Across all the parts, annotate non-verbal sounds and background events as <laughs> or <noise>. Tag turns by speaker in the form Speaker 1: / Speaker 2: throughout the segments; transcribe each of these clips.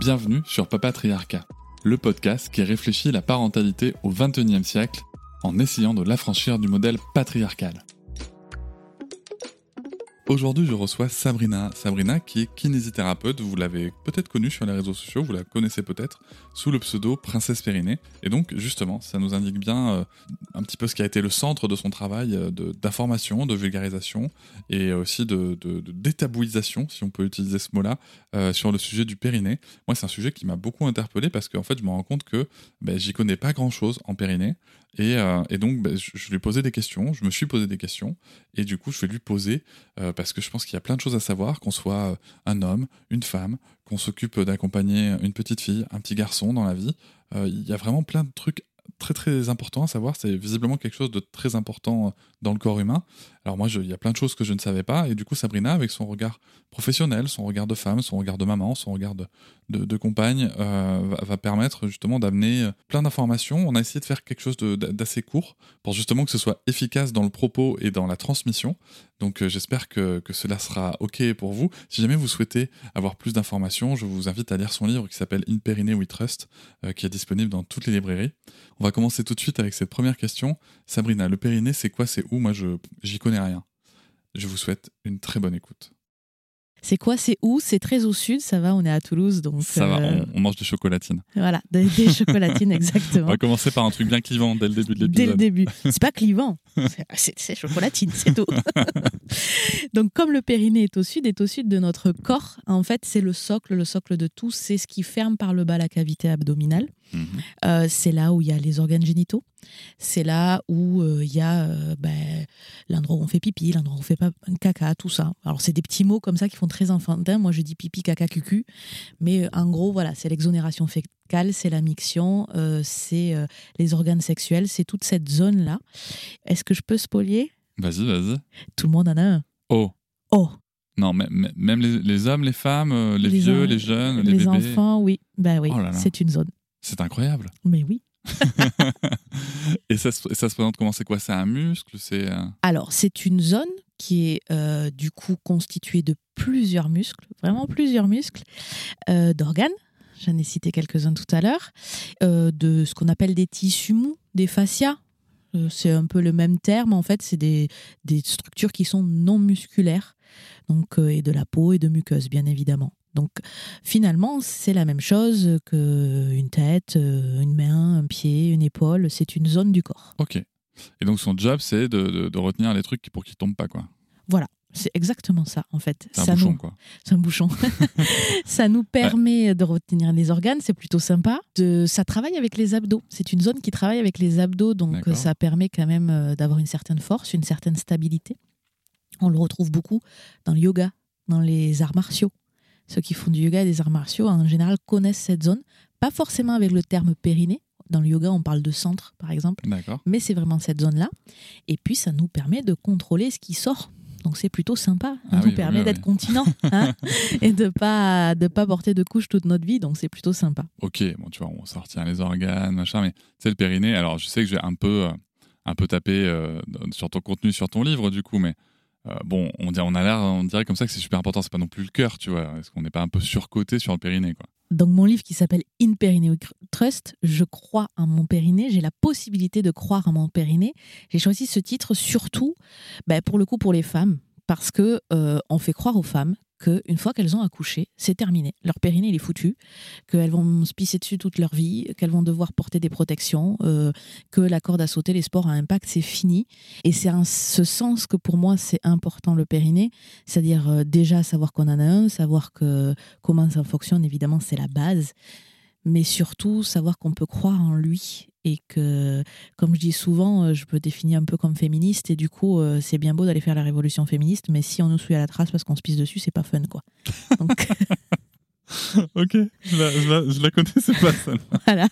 Speaker 1: Bienvenue sur Papatriarcat, le podcast qui réfléchit la parentalité au XXIe siècle en essayant de l'affranchir du modèle patriarcal. Aujourd'hui, je reçois Sabrina. Sabrina, qui est kinésithérapeute. Vous l'avez peut-être connue sur les réseaux sociaux, vous la connaissez peut-être, sous le pseudo Princesse Périnée. Et donc, justement, ça nous indique bien euh, un petit peu ce qui a été le centre de son travail euh, d'information, de, vulgarisation et aussi de, de, détabouisation, si on peut utiliser ce mot-là, euh, sur le sujet du périnée. Moi, c'est un sujet qui m'a beaucoup interpellé parce qu'en fait, je me rends compte que ben, j'y connais pas grand-chose en périnée. Et, euh, et donc, je, je lui ai posé des questions, je me suis posé des questions, et du coup, je vais lui poser, euh, parce que je pense qu'il y a plein de choses à savoir, qu'on soit euh, un homme, une femme, qu'on s'occupe d'accompagner une petite fille, un petit garçon dans la vie. Euh, Il y a vraiment plein de trucs très très importants à savoir. C'est visiblement quelque chose de très important dans le corps humain. Alors moi, il y a plein de choses que je ne savais pas, et du coup, Sabrina, avec son regard professionnel, son regard de femme, son regard de maman, son regard de, compagne, euh, va, va permettre justement d'amener euh, plein d'informations. On a essayé de faire quelque chose d'assez court pour justement que ce soit efficace dans le propos et dans la transmission. Donc euh, j'espère que, que cela sera OK pour vous. Si jamais vous souhaitez avoir plus d'informations, je vous invite à lire son livre qui s'appelle In Périnée We Trust, euh, qui est disponible dans toutes les librairies. On va commencer tout de suite avec cette première question. Sabrina, le périnée, c'est quoi, c'est où? Moi, je j'y connais rien. Je vous souhaite une très bonne écoute.
Speaker 2: C'est quoi C'est où? C'est très au sud, ça va, on est à Toulouse, donc
Speaker 1: Ça va,
Speaker 2: euh,
Speaker 1: on, on mange des chocolatines.
Speaker 2: voilà, des, des chocolatines <laughs>
Speaker 1: On
Speaker 2: exactement.
Speaker 1: va commencer par un truc bien clivant dès le début de
Speaker 2: Dès le
Speaker 1: l'épisode.
Speaker 2: début. C'est pas clivant, <laughs> C'est- chocolatine, c'est tout. <laughs> Donc, comme le périnée est au sud, est au sud de notre corps, en fait, c'est le socle, le socle de tout, c'est ce qui ferme par le bas la cavité abdominale.
Speaker 1: Mhm.
Speaker 2: Euh, c'est là où il y a les organes génitaux. C'est là où euh, il y a euh, ben, l'endroit où on fait pipi, l'endroit où on fait pas caca, tout ça. Alors c'est des petits mots comme ça qui font très enfantin. Moi je dis pipi, caca, cucu. Mais en gros, voilà, c'est l'exonération c'est la miction, euh, c'est euh, les organes sexuels, c'est toute cette zone-là. Est-ce que je peux spolier?
Speaker 1: Vas-y, vas-y.
Speaker 2: Tout le monde en a un?
Speaker 1: Oh,
Speaker 2: Oh,
Speaker 1: non, mais, mais- même les, les hommes, les femmes, euh, les,
Speaker 2: Les
Speaker 1: vieux,
Speaker 2: en-
Speaker 1: les jeunes, les,
Speaker 2: les,
Speaker 1: bébés.
Speaker 2: enfants, oui. Ben oui,
Speaker 1: Oh
Speaker 2: c'est une zone.
Speaker 1: C'est incroyable.
Speaker 2: Mais oui. <laughs>
Speaker 1: et, ça, se- et ça se présente comment? C'est quoi? C'est un muscle? C'est
Speaker 2: Alors, c'est une zone qui est euh, du coup constituée de plusieurs muscles, vraiment plusieurs muscles, euh, d'organes. J'en ai cité quelques-uns tout à l'heure, euh, de ce qu'on appelle des tissus mous, des fascias. Euh, c'est un peu le même terme, en fait, c'est des, des structures qui sont non musculaires, donc, euh, et de la peau et de muqueuse, bien évidemment. Donc, finalement, c'est la même chose qu'une tête, une main, un pied, une épaule. C'est une zone du corps.
Speaker 1: Ok. Et donc son job, c'est de, de- de retenir les trucs pour qu'ils tombent pas, quoi.
Speaker 2: C'est exactement ça, en fait.
Speaker 1: C'est un
Speaker 2: Ça
Speaker 1: bouchon,
Speaker 2: nous-
Speaker 1: quoi. <laughs>
Speaker 2: C'est un bouchon. <laughs> ça nous permet de retenir les organes, c'est plutôt sympa. De, ça travaille avec les abdos. C'est une zone qui travaille avec les abdos, donc
Speaker 1: D'accord.
Speaker 2: euh, ça permet quand même euh, d'avoir une certaine force, une certaine stabilité. On le retrouve beaucoup dans le yoga, dans les arts martiaux. Ceux qui font du yoga et des arts martiaux, en général, connaissent cette zone. Pas forcément avec le terme périnée. Dans le yoga, on parle de centre, par exemple
Speaker 1: D'accord.
Speaker 2: mais c'est vraiment cette zone-là. Et puis, ça nous permet de contrôler ce qui sort. Donc, c'est plutôt sympa. Ça
Speaker 1: Ah
Speaker 2: nous
Speaker 1: oui,
Speaker 2: permet
Speaker 1: oui,
Speaker 2: d'être continent <laughs> hein, et de pas de pas porter de couches toute notre vie. Donc, c'est plutôt sympa.
Speaker 1: Ok, bon, tu vois, on sortir les organes, machin, mais sais, le périnée, alors je sais que j'ai un peu, euh, un peu tapé euh, sur ton contenu, sur ton livre, du coup, mais euh, bon, on, dirait, on a l'air, on dirait comme ça que c'est super important, c'est pas non plus le cœur, tu vois. Est-ce qu'on n'est pas un peu surcoté sur le périnée, quoi?
Speaker 2: Dans mon livre qui s'appelle In Perineum Trust, je crois en mon périnée. J'ai la possibilité de croire en mon périnée. J'ai choisi ce titre surtout, ben, pour le coup, pour les femmes, parce que euh, on fait croire aux femmes qu'une fois qu'elles ont accouché, c'est terminé. Leur périnée, il est foutu, qu'elles vont se pisser dessus toute leur vie, qu'elles vont devoir porter des protections, euh, que la corde à sauter, les sports à impact, c'est fini. Et c'est ce sens que pour moi, c'est important le périnée, c'est-à-dire euh, déjà savoir qu'on en a un, savoir que comment ça fonctionne, évidemment, c'est la base. Mais surtout savoir qu'on peut croire en lui et que, comme je dis souvent, euh, je peux définir un peu comme féministe et du coup, euh, c'est bien beau d'aller faire la révolution féministe, mais si on nous suit à la trace parce qu'on se pisse dessus, c'est pas fun, quoi. Donc, <laughs> <laughs>
Speaker 1: ok, je la, je la, je la connaissais pas ça.
Speaker 2: voilà,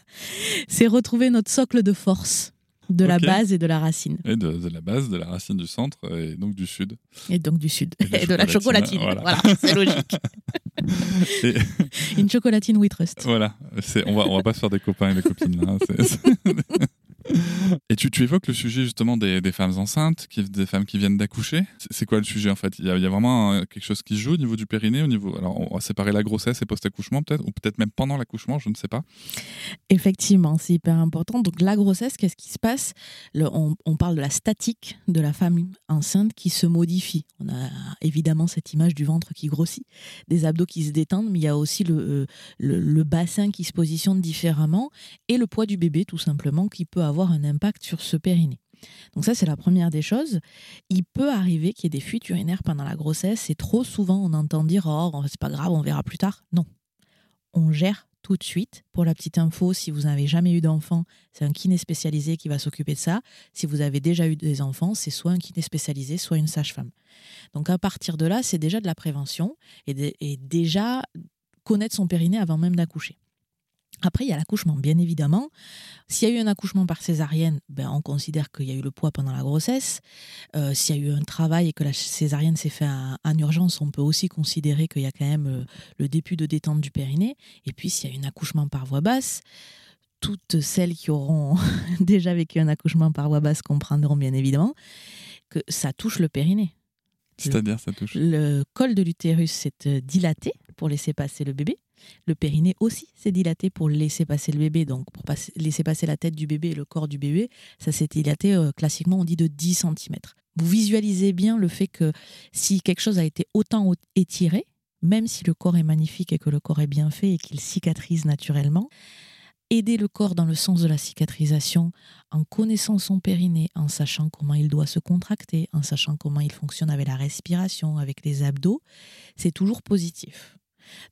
Speaker 2: c'est retrouver notre socle de force de la base et de la racine,
Speaker 1: Et de, de la base, de la racine du centre et donc du sud.
Speaker 2: et donc du sud,
Speaker 1: Et de
Speaker 2: et de la
Speaker 1: chocolatine, voilà.
Speaker 2: Voilà, c'est logique. <laughs>
Speaker 1: Et
Speaker 2: Une chocolatine We Trust.
Speaker 1: voilà, c'est- on va, on va pas se faire des copains et des copines. hein, <laughs> Et tu, évoques le sujet justement des, femmes enceintes, des femmes qui viennent d'accoucher. C'est- quoi le sujet en fait? Il y, a, vraiment quelque chose qui joue au niveau du périnée, au niveau. Alors on va séparer la grossesse et post-accouchement peut-être, ou peut-être même pendant l'accouchement, je ne sais pas.
Speaker 2: Effectivement, c'est hyper important. Donc la grossesse, qu'est-ce qui se passe? On, parle de la statique de la femme enceinte qui se modifie. On a évidemment cette image du ventre qui grossit, des abdos qui se détendent, mais il y a aussi le, euh, le bassin qui se positionne différemment et le poids du bébé tout simplement qui peut avoir un impact sur ce périnée. Donc ça, c'est la première des choses. Il peut arriver qu'il y ait des fuites urinaires pendant la grossesse et trop souvent on entend dire « Oh, c'est pas grave, on verra plus tard ». Non, on gère tout de suite. Pour la petite info, si vous n'avez jamais eu d'enfant, c'est un kiné spécialisé qui va s'occuper de ça. Si vous avez déjà eu des enfants, c'est soit un kiné spécialisé, soit une sage-femme. Donc à partir de là, c'est déjà de la prévention et, et déjà connaître son périnée avant même d'accoucher. Après, il y a l'accouchement, bien évidemment. S'il y a eu un accouchement par césarienne, ben, on considère qu'il y a eu le poids pendant la grossesse. Euh, S'il y a eu un travail et que la césarienne s'est faite en, en urgence, on peut aussi considérer qu'il y a quand même euh, le début de détente du périnée. Et puis, s'il y a eu un accouchement par voie basse, toutes celles qui auront <laughs> déjà vécu un accouchement par voie basse comprendront bien évidemment que ça touche le périnée.
Speaker 1: C'est-à-dire, ça touche.
Speaker 2: Le col de l'utérus s'est euh, dilaté pour laisser passer le bébé. Le périnée aussi s'est dilaté pour laisser passer le bébé, donc pour laisser passer la tête du bébé et le corps du bébé. Ça s'est dilaté, euh, classiquement, on dit de 10 cm. Vous visualisez bien le fait que si quelque chose a été autant au- étiré, même si le corps est magnifique et que le corps est bien fait et qu'il cicatrise naturellement, aider le corps dans le sens de la cicatrisation en connaissant son périnée, en sachant comment il doit se contracter, en sachant comment il fonctionne avec la respiration, avec les abdos, c'est toujours positif.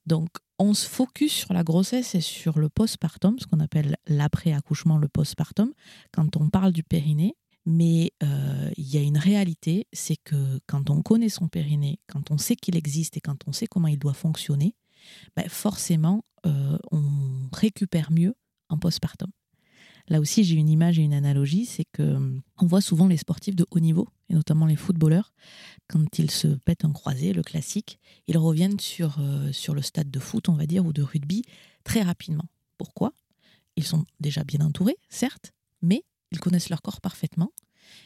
Speaker 2: Donc, on se focus sur la grossesse et sur le postpartum, ce qu'on appelle l'après-accouchement, le postpartum, quand on parle du périnée. Mais euh, il y a une réalité, c'est que quand on connaît son périnée, quand on sait qu'il existe et quand on sait comment il doit fonctionner, ben forcément, euh, on récupère mieux en postpartum. Là aussi, j'ai une image et une analogie, c'est que hum, on voit souvent les sportifs de haut niveau, et notamment les footballeurs, quand ils se pètent un croisé, le classique, ils reviennent sur, euh, sur le stade de foot, on va dire, ou de rugby, très rapidement. Pourquoi? Ils sont déjà bien entourés, certes, mais ils connaissent leur corps parfaitement,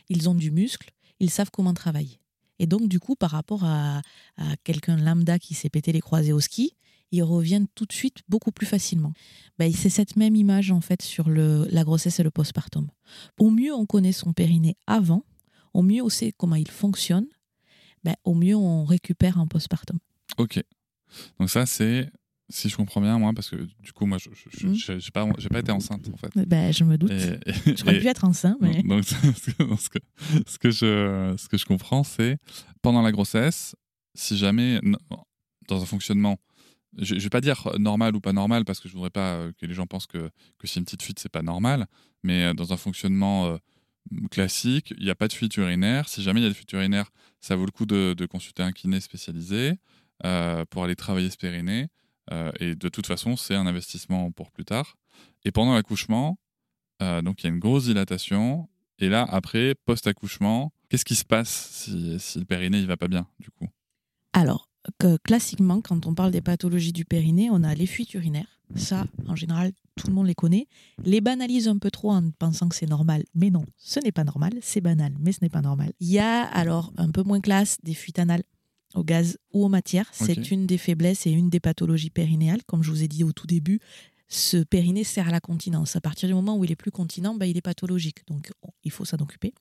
Speaker 2: ils ont du muscle, ils savent comment travailler. Et donc, du coup, par rapport à, à quelqu'un lambda qui s'est pété les croisés au ski, ils reviennent tout de suite beaucoup plus facilement. Ben, c'est cette même image en fait sur le, la grossesse et le postpartum. Au mieux on connaît son périnée avant, au mieux on sait comment il fonctionne, ben, au mieux on récupère en postpartum.
Speaker 1: Ok. Donc ça, c'est, si je comprends bien, moi, parce que du coup, moi, je
Speaker 2: Mm.
Speaker 1: je- j'ai pas, été enceinte, en fait.
Speaker 2: Ben, je me doute. <laughs> J'aurais pu être enceinte, mais
Speaker 1: Donc, <laughs> ce, que, ce que- ce que je, ce que je comprends, c'est pendant la grossesse, si jamais, dans un fonctionnement, je, je vais pas dire normal ou pas normal, parce que je voudrais pas euh, que les gens pensent que, que si une petite fuite, c'est pas normal, mais euh, dans un fonctionnement euh, classique, il n'y a pas de fuite urinaire. Si jamais il y a des fuites urinaires, ça vaut le coup de, de consulter un kiné spécialisé euh, pour aller travailler ce périnée. Euh, et de toute façon, c'est un investissement pour plus tard. Et pendant l'accouchement, euh, donc il y a une grosse dilatation. Et là, après, post-accouchement, qu'est-ce qui se passe si, le périnée il va pas bien, du coup?
Speaker 2: Alors, que classiquement, quand on parle des pathologies du périnée, on a les fuites urinaires. Ça, en général, tout le monde les connaît. Les banalise un peu trop en pensant que c'est normal. Mais non, ce n'est pas normal. C'est banal, mais ce n'est pas normal. Il y a alors un peu moins classe des fuites anales au gaz ou aux matières. C'est une des faiblesses et une des pathologies périnéales. Comme je vous ai dit au tout début, ce périnée sert à la continence. À partir du moment où il est plus continent, ben, il est pathologique. Donc, on- il faut s'en occuper.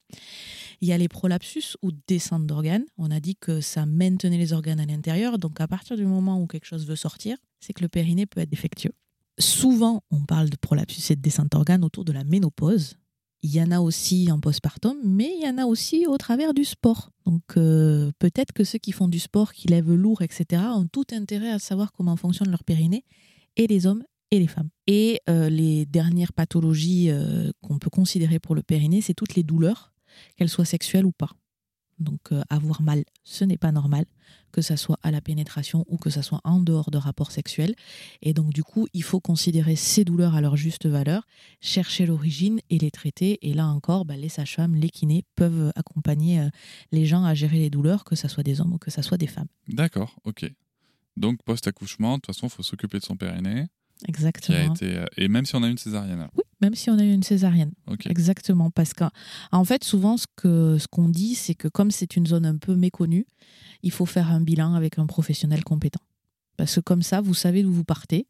Speaker 2: Il y a les prolapsus ou descentes d'organes. On a dit que ça maintenait les organes à l'intérieur. Donc, à partir du moment où quelque chose veut sortir, c'est que le périnée peut être défectueux. Souvent, on parle de prolapsus et de descente d'organes autour de la ménopause. Il y en a aussi en postpartum, mais il y en a aussi au travers du sport. Donc euh, peut-être que ceux qui font du sport, qui lèvent lourd, etc., ont tout intérêt à savoir comment fonctionne leur périnée, et les hommes et les femmes. Et euh, les dernières pathologies euh, qu'on peut considérer pour le périnée, c'est toutes les douleurs, qu'elles soient sexuelles ou pas. Donc euh, avoir mal, ce n'est pas normal, que ça soit à la pénétration ou que ça soit en dehors de rapports sexuels. Et donc du coup, il faut considérer ces douleurs à leur juste valeur, chercher l'origine et les traiter. Et là encore, bah, les sages-femmes, les kinés peuvent accompagner euh, les gens à gérer les douleurs, que ça soit des hommes ou que ça soit des femmes.
Speaker 1: D'accord, ok. Donc post-accouchement, de toute façon, il faut s'occuper de son périnée. Qui a
Speaker 2: Exactement.
Speaker 1: été, euh, et même si on a une césarienne.
Speaker 2: Oui, même si on a eu une césarienne.
Speaker 1: Ok.
Speaker 2: Exactement, parce qu'en en fait, souvent, ce qu'on dit, c'est que comme c'est une zone un peu méconnue, il faut faire un bilan avec un professionnel compétent. Parce que comme ça, vous savez d'où vous partez.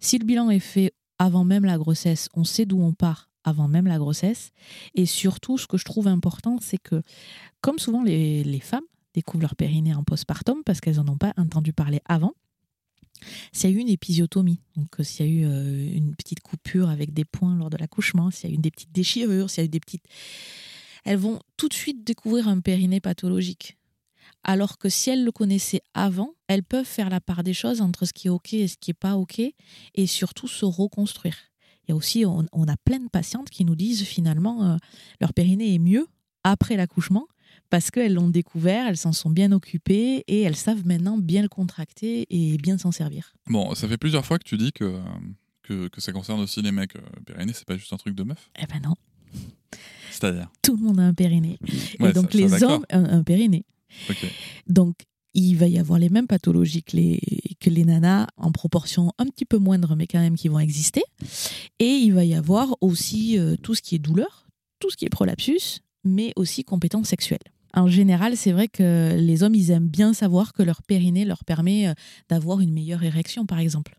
Speaker 2: Si le bilan est fait avant même la grossesse, on sait d'où on part avant même la grossesse. Et surtout, ce que je trouve important, c'est que, comme souvent les, les femmes découvrent leur périnée en postpartum parce qu'elles n'en ont pas entendu parler avant, s'il y a eu une épisiotomie, donc euh, s'il y a eu euh, une petite coupure avec des points lors de l'accouchement, s'il y a eu des petites déchirures, s'il y a eu des petites... Elles vont tout de suite découvrir un périnée pathologique. Alors que si elles le connaissaient avant, elles peuvent faire la part des choses entre ce qui est OK et ce qui n'est pas OK, et surtout se reconstruire. Il y a aussi, on, a plein de patientes qui nous disent finalement, euh, leur périnée est mieux après l'accouchement, parce qu'elles l'ont découvert, elles s'en sont bien occupées, et elles savent maintenant bien le contracter et bien s'en servir.
Speaker 1: Bon, ça fait plusieurs fois que tu dis que, euh, que, que ça concerne aussi les mecs. Euh, périnée, c'est pas juste un truc de meuf?
Speaker 2: Eh ben non,
Speaker 1: C'est-à-dire?
Speaker 2: tout le monde a un périnée.
Speaker 1: Ouais,
Speaker 2: et donc
Speaker 1: ça-
Speaker 2: les hommes, un, un périnée. Donc, il va y avoir les mêmes pathologies que les, que les nanas, en proportion un petit peu moindre, mais quand même qui vont exister. Et il va y avoir aussi euh, tout ce qui est douleur, tout ce qui est prolapsus, mais aussi compétences sexuelles. En général, c'est vrai que les hommes, ils aiment bien savoir que leur périnée leur permet euh, d'avoir une meilleure érection, par exemple.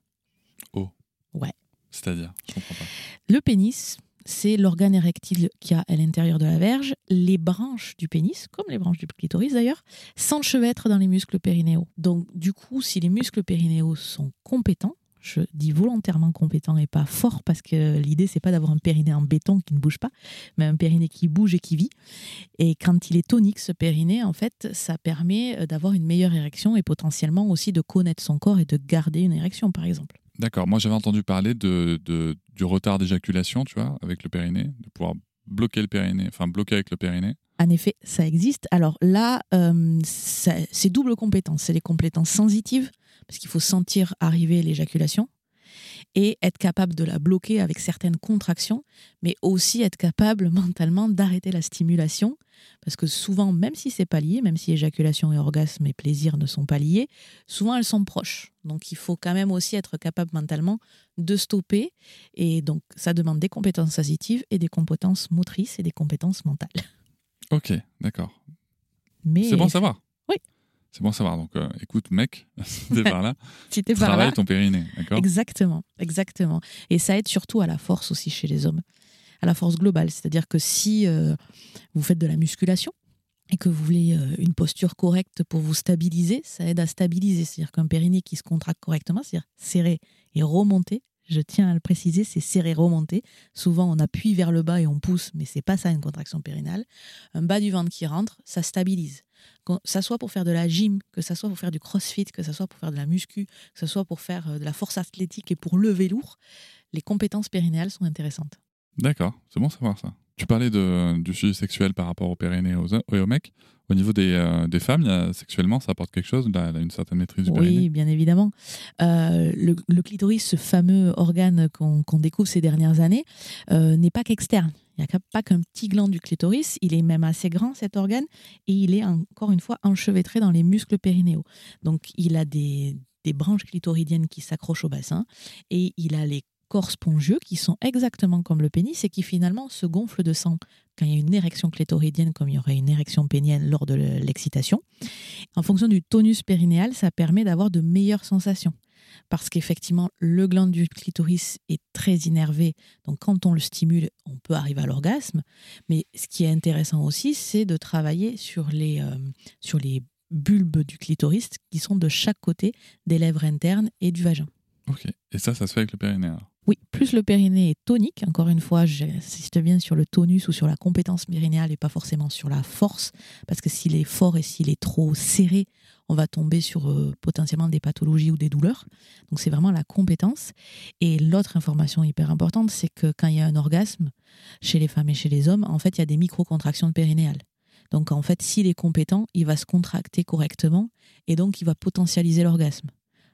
Speaker 1: C'est-à-dire, je comprends pas.
Speaker 2: Le pénis, c'est l'organe érectile qu'il y a à l'intérieur de la verge. Les branches du pénis, comme les branches du clitoris d'ailleurs, s'enchevêtrent dans les muscles périnéaux. Donc, du coup, si les muscles périnéaux sont compétents, je dis volontairement compétents et pas forts parce que l'idée c'est pas d'avoir un périnée en béton qui ne bouge pas, mais un périnée qui bouge et qui vit. Et quand il est tonique, ce périnée, en fait, ça permet euh, d'avoir une meilleure érection et potentiellement aussi de connaître son corps et de garder une érection, par exemple.
Speaker 1: D'accord. Moi, j'avais entendu parler de- du retard d'éjaculation, tu vois, avec le périnée, de pouvoir bloquer le périnée, enfin bloquer avec le périnée.
Speaker 2: En effet, ça existe. Alors là, euh, c'est double compétence. C'est les compétences sensitives, parce qu'il faut sentir arriver l'éjaculation, et être capable de la bloquer avec certaines contractions, mais aussi être capable <laughs> mentalement d'arrêter la stimulation, parce que souvent, même si c'est pas lié, même si éjaculation et orgasme et plaisir ne sont pas liés, souvent elles sont proches. Donc il faut quand même aussi être capable mentalement de stopper, et donc ça demande des compétences sensitives et des compétences motrices et des compétences mentales. <laughs>
Speaker 1: Ok, d'accord.
Speaker 2: Mais
Speaker 1: C'est bon à savoir.
Speaker 2: Oui.
Speaker 1: C'est bon à savoir. Donc, euh, écoute, mec, <laughs> t'es par là, <laughs>
Speaker 2: si t'es par
Speaker 1: travaille
Speaker 2: là,
Speaker 1: ton périnée, d'accord?
Speaker 2: Exactement, exactement. Et ça aide surtout à la force aussi chez les hommes, à la force globale. C'est-à-dire que si euh, vous faites de la musculation et que vous voulez euh, une posture correcte pour vous stabiliser, ça aide à stabiliser. C'est-à-dire qu'un périnée qui se contracte correctement, c'est-à-dire serré et remonté. Je tiens à le préciser, c'est serré remonté. Souvent, on appuie vers le bas et on pousse, mais c'est pas ça une contraction périnale. Un bas du ventre qui rentre, ça stabilise. Que ça soit pour faire de la gym, que ça soit pour faire du crossfit, que ça soit pour faire de la muscu, que ce soit pour faire euh, de la force athlétique et pour lever lourd, les compétences périnéales sont intéressantes.
Speaker 1: D'accord, c'est bon savoir ça. Tu parlais du sujet sexuel par rapport au périnée et aux, et aux mecs. Au niveau des, euh, femmes, sexuellement, ça apporte quelque chose, là, là, une certaine maîtrise du périnée.
Speaker 2: Oui, bien évidemment. Euh, le, clitoris, ce fameux organe qu'on découvre ces dernières années, euh, n'est pas qu'externe. Il n'y a pas qu'un petit gland du clitoris, il est même assez grand cet organe et il est encore une fois enchevêtré dans les muscles périnéaux. Donc il a des, des branches clitoridiennes qui s'accrochent au bassin et il a les corps spongieux qui sont exactement comme le pénis et qui finalement se gonflent de sang quand il y a une érection clitoridienne comme il y aurait une érection pénienne lors de l'excitation. En fonction du tonus périnéal, ça permet d'avoir de meilleures sensations. Parce qu'effectivement, le gland du clitoris est très innervé. Donc, quand on le stimule, on peut arriver à l'orgasme. Mais ce qui est intéressant aussi, c'est de travailler sur les, euh, sur les bulbes du clitoris qui sont de chaque côté des lèvres internes et du vagin.
Speaker 1: Ok. Et ça, ça se fait avec le périnée alors.
Speaker 2: Oui, plus le périnée est tonique, encore une fois, j'insiste bien sur le tonus ou sur la compétence périnéale et pas forcément sur la force, parce que s'il est fort et s'il est trop serré, on va tomber sur euh, potentiellement des pathologies ou des douleurs. Donc c'est vraiment la compétence. Et l'autre information hyper importante, c'est que quand il y a un orgasme chez les femmes et chez les hommes, en fait, il y a des micro-contractions périnéales. Donc en fait, s'il est compétent, il va se contracter correctement et donc il va potentialiser l'orgasme.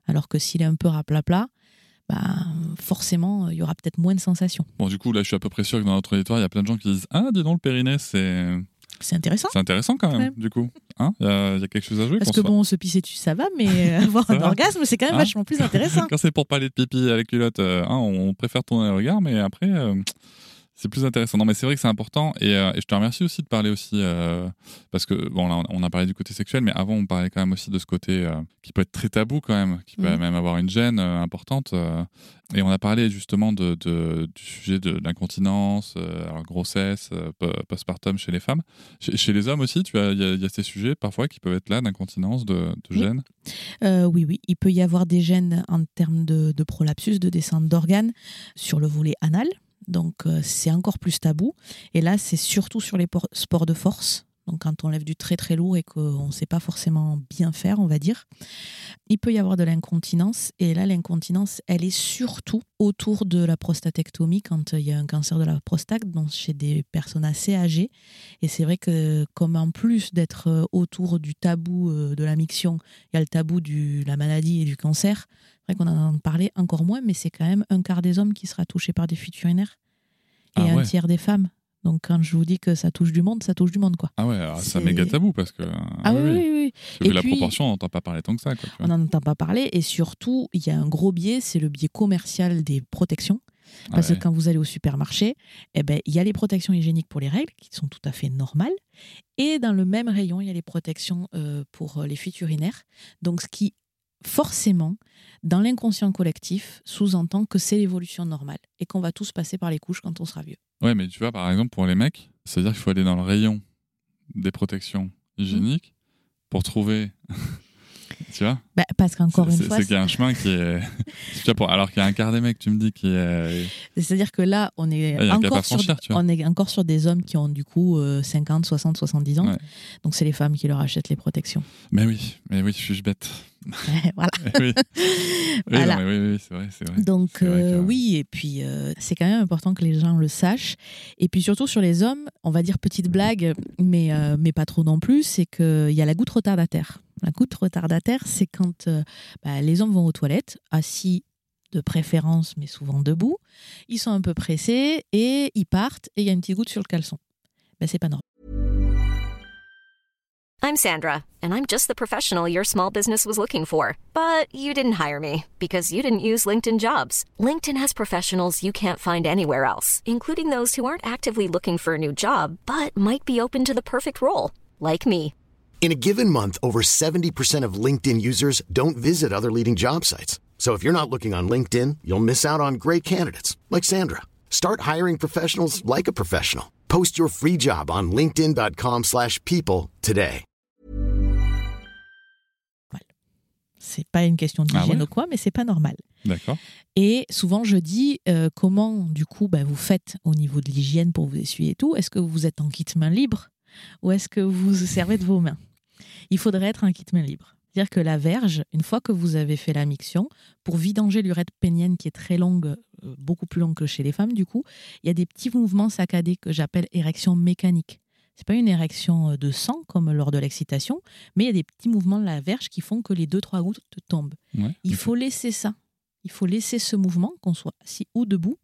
Speaker 2: Alors que s'il est un peu raplapla, bah, forcément, il y aura peut-être moins de sensations.
Speaker 1: Bon, du coup, là, je suis à peu près sûr que dans notre auditoire, il y a plein de gens qui disent Ah, dis donc, le périnée, c'est.
Speaker 2: C'est intéressant.
Speaker 1: C'est intéressant quand même,
Speaker 2: Ouais.
Speaker 1: du coup. Hein Il y, a il y a quelque chose à jouer
Speaker 2: Parce que
Speaker 1: soit-
Speaker 2: bon, se pisser dessus, ça va, mais <laughs> avoir
Speaker 1: Ça
Speaker 2: un orgasme, c'est quand même
Speaker 1: Hein
Speaker 2: vachement plus intéressant. <laughs>
Speaker 1: Quand c'est pour parler de pipi à la culotte, euh, hein, on préfère tourner le regard, mais après, euh, c'est plus intéressant. Non, mais c'est vrai que c'est important. Et, euh, et je te remercie aussi de parler aussi, euh, parce que, bon, là, on a parlé du côté sexuel, mais avant, on parlait quand même aussi de ce côté euh, qui peut être très tabou quand même, qui peut
Speaker 2: Mhm.
Speaker 1: même avoir une gêne importante. et on a parlé justement de, de- du sujet de l'incontinence, euh, alors grossesse, po- postpartum chez les femmes. Chez, chez les hommes aussi, tu il y, a- il y a ces sujets parfois qui peuvent être là, d'incontinence, de, de gêne.
Speaker 2: Oui, oui, il peut y avoir des gènes en termes de, de prolapsus, de descente d'organes sur le volet anal. Donc euh, c'est encore plus tabou. Et là, c'est surtout sur les por- sports de force. Donc quand on lève du très très lourd et qu'on ne sait pas forcément bien faire, on va dire. Il peut y avoir de l'incontinence. Et là, l'incontinence, elle est surtout autour de la prostatectomie quand il y a un cancer de la prostate, donc chez des personnes assez âgées. Et c'est vrai que comme en plus d'être euh, autour du tabou euh, de la miction, il y a le tabou de la maladie et du cancer. C'est vrai qu'on en parler encore moins, mais c'est quand même un quart des hommes qui sera touché par des fuites urinaires et
Speaker 1: Ah
Speaker 2: un tiers des femmes. Donc quand je vous dis que ça touche du monde, ça touche du monde quoi.
Speaker 1: Ah ouais, alors c'est méga tabou parce que.
Speaker 2: Ah, oui, oui, oui.
Speaker 1: Que
Speaker 2: Et
Speaker 1: vu la
Speaker 2: puis-
Speaker 1: proportion, on n'entend pas parler tant que ça. Quoi.
Speaker 2: On n'en entend pas parler. Et surtout, il y a un gros biais, c'est le biais commercial des protections. Parce
Speaker 1: Ah Ouais.
Speaker 2: que quand vous allez au supermarché, eh ben, il y a les protections hygiéniques pour les règles, qui sont tout à fait normales. Et dans le même rayon, il y a les protections euh, pour euh, les fuites urinaires. Donc, ce qui, forcément, dans l'inconscient collectif, sous-entend que c'est l'évolution normale et qu'on va tous passer par les couches quand on sera vieux.
Speaker 1: Ouais, mais tu vois, par exemple, pour les mecs, c'est-à-dire qu'il faut aller dans le rayon des protections hygiéniques pour trouver. Tu vois?
Speaker 2: Bah, parce qu'encore une fois,
Speaker 1: C'est qu'il y a un chemin qui est. <laughs> pour... Alors qu'il y a un quart des mecs, tu me dis, qui est.
Speaker 2: c'est-à-dire que là, on est, encore sur,
Speaker 1: franchir, vois.
Speaker 2: on est encore sur des hommes qui ont du coup euh, 50, 60, 70 ans.
Speaker 1: Ouais.
Speaker 2: Donc, c'est les femmes qui leur achètent les protections.
Speaker 1: Mais oui, mais oui, suis-je bête <laughs>
Speaker 2: voilà. <laughs>
Speaker 1: oui, oui,
Speaker 2: Voilà.
Speaker 1: non, mais oui, oui, c'est vrai.
Speaker 2: Donc
Speaker 1: vrai
Speaker 2: euh,
Speaker 1: que-
Speaker 2: oui, et puis euh, c'est quand même important que les gens le sachent. Et puis surtout sur les hommes, on va dire petite blague, mais, euh, mais pas trop non plus, c'est qu'il y a la goutte retardataire. La goutte retardataire, c'est quand euh, bah, les hommes vont aux toilettes, assis de préférence, mais souvent debout. Ils sont un peu pressés et ils partent et il y a une petite goutte sur le caleçon. Ben, c'est pas normal.
Speaker 3: I'm Sandra, and I'm just the professional your small business was looking for. But you didn't hire me because you didn't use LinkedIn jobs. LinkedIn has professionals you can't find anywhere else, including those who aren't actively looking for a new job but might be open to the perfect role, like me.
Speaker 4: In a given month, over 70% of LinkedIn users don't visit other leading job sites. So if you're not looking on LinkedIn, you'll miss out on great candidates like Sandra. Start hiring professionals like a professional. Post your free job on linkedin.com/people slash people today.
Speaker 2: C'est pas une question d'hygiène
Speaker 1: Ah ouais
Speaker 2: ou quoi, mais c'est pas normal.
Speaker 1: D'accord.
Speaker 2: Et souvent, je dis euh, comment, du coup, bah, vous faites au niveau de l'hygiène pour vous essuyer et tout? Est-ce que vous êtes en kit main libre? Ou est-ce que vous vous servez de vos mains? Il faudrait être en kit main libre. C'est-à-dire que la verge, une fois que vous avez fait la miction, pour vidanger l'urètre pénienne qui est très longue, euh, beaucoup plus longue que chez les femmes, du coup, il y a des petits mouvements saccadés que j'appelle érection mécanique. C'est pas une érection euh, de sang comme lors de l'excitation, mais il y a des petits mouvements de la verge qui font que les deux trois gouttes tombent.
Speaker 1: Ouais,
Speaker 2: Il faut laisser ça. Il faut laisser ce mouvement, qu'on soit assis ou debout,